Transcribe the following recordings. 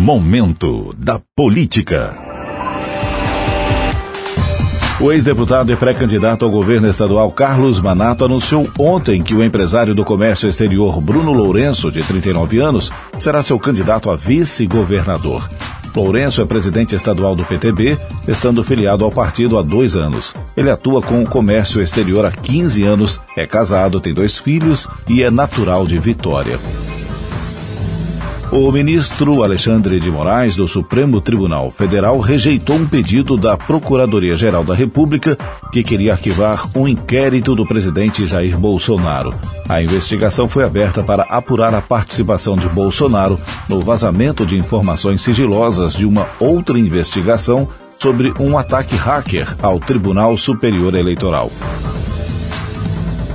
Momento da Política. O ex-deputado e pré-candidato ao governo estadual Carlos Manato anunciou ontem que o empresário do comércio exterior Bruno Lourenço, de 39 anos, será seu candidato a vice-governador. Lourenço é presidente estadual do PTB, estando filiado ao partido há dois anos. Ele atua com o comércio exterior há 15 anos, é casado, tem dois filhos e é natural de Vitória. O ministro Alexandre de Moraes, do Supremo Tribunal Federal, rejeitou um pedido da Procuradoria-Geral da República que queria arquivar um inquérito do presidente Jair Bolsonaro. A investigação foi aberta para apurar a participação de Bolsonaro no vazamento de informações sigilosas de uma outra investigação sobre um ataque hacker ao Tribunal Superior Eleitoral.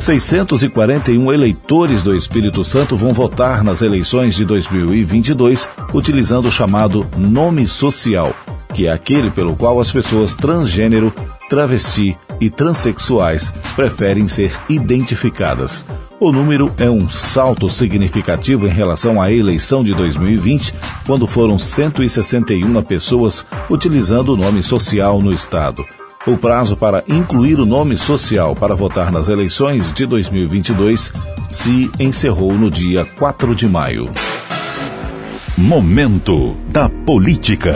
641 eleitores do Espírito Santo vão votar nas eleições de 2022 utilizando o chamado nome social, que é aquele pelo qual as pessoas transgênero, travesti e transexuais preferem ser identificadas. O número é um salto significativo em relação à eleição de 2020, quando foram 161 pessoas utilizando o nome social no estado. O prazo para incluir o nome social para votar nas eleições de 2022 se encerrou no dia 4 de maio. Momento da Política.